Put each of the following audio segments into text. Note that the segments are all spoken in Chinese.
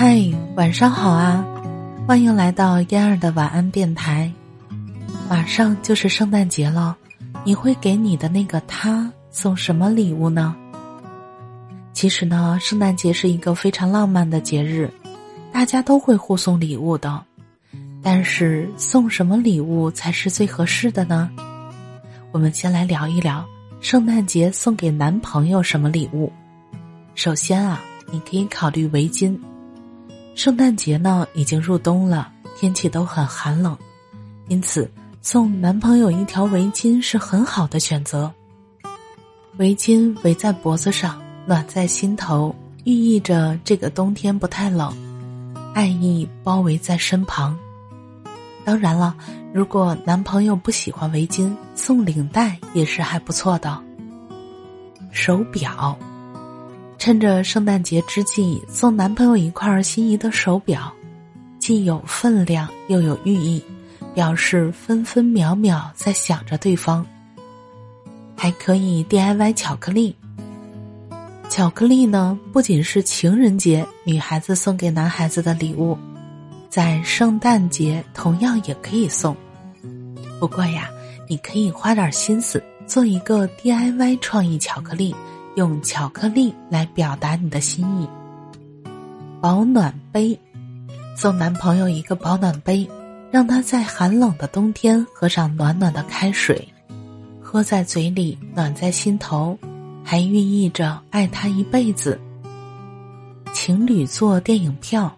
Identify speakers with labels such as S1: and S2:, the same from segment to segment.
S1: 嗨，晚上好啊！欢迎来到嫣儿的晚安电台。马上就是圣诞节了，你会给你的那个他送什么礼物呢？其实呢，圣诞节是一个非常浪漫的节日，大家都会互送礼物的。但是送什么礼物才是最合适的呢？我们先来聊一聊圣诞节送给男朋友什么礼物。首先啊，你可以考虑围巾。圣诞节呢已经入冬了，天气都很寒冷，因此送男朋友一条围巾是很好的选择。围巾围在脖子上，暖在心头，寓意着这个冬天不太冷，爱意包围在身旁。当然了，如果男朋友不喜欢围巾，送领带也是还不错的。手表，趁着圣诞节之际，送男朋友一块心仪的手表，既有分量又有寓意，表示分分秒秒在想着对方。还可以 DIY 巧克力。巧克力呢，不仅是情人节女孩子送给男孩子的礼物。在圣诞节同样也可以送，不过呀，你可以花点心思做一个 DIY 创意巧克力，用巧克力来表达你的心意。保暖杯，送男朋友一个保暖杯，让他在寒冷的冬天喝上暖暖的开水，喝在嘴里，暖在心头，还寓意着爱他一辈子。情侣座电影票。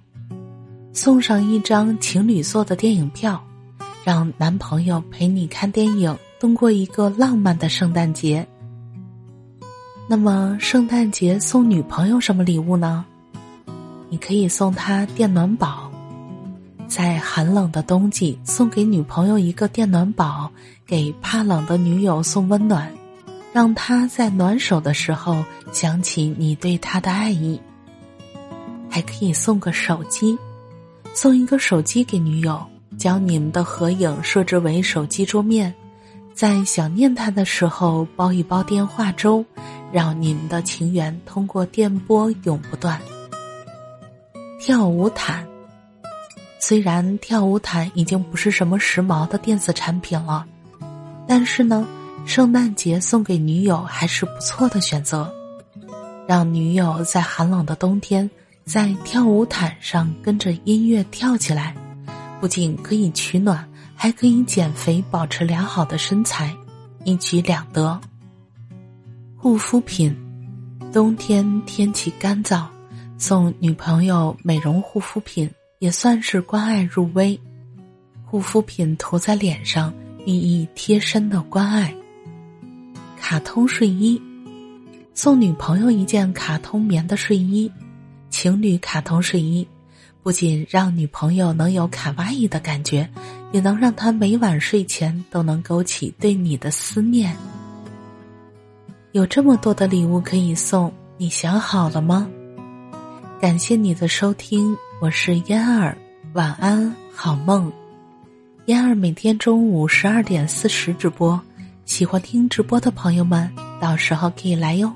S1: 送上一张情侣座的电影票，让男朋友陪你看电影，度过一个浪漫的圣诞节。那么，圣诞节送女朋友什么礼物呢？你可以送她电暖宝，在寒冷的冬季送给女朋友一个电暖宝，给怕冷的女友送温暖，让她在暖手的时候想起你对她的爱意。还可以送个手机。送一个手机给女友，将你们的合影设置为手机桌面，在想念他的时候包一包电话粥，让你们的情缘通过电波永不断。跳舞毯，虽然跳舞毯已经不是什么时髦的电子产品了，但是呢，圣诞节送给女友还是不错的选择，让女友在寒冷的冬天。在跳舞毯上跟着音乐跳起来，不仅可以取暖，还可以减肥，保持良好的身材，一举两得。护肤品，冬天天气干燥，送女朋友美容护肤品也算是关爱入微。护肤品涂在脸上，寓意贴身的关爱。卡通睡衣，送女朋友一件卡通棉的睡衣。情侣卡通睡衣，不仅让女朋友能有卡哇伊的感觉，也能让她每晚睡前都能勾起对你的思念。有这么多的礼物可以送，你想好了吗？感谢你的收听，我是嫣儿，晚安，好梦。嫣儿每天中午十二点四十直播，喜欢听直播的朋友们，到时候可以来哟。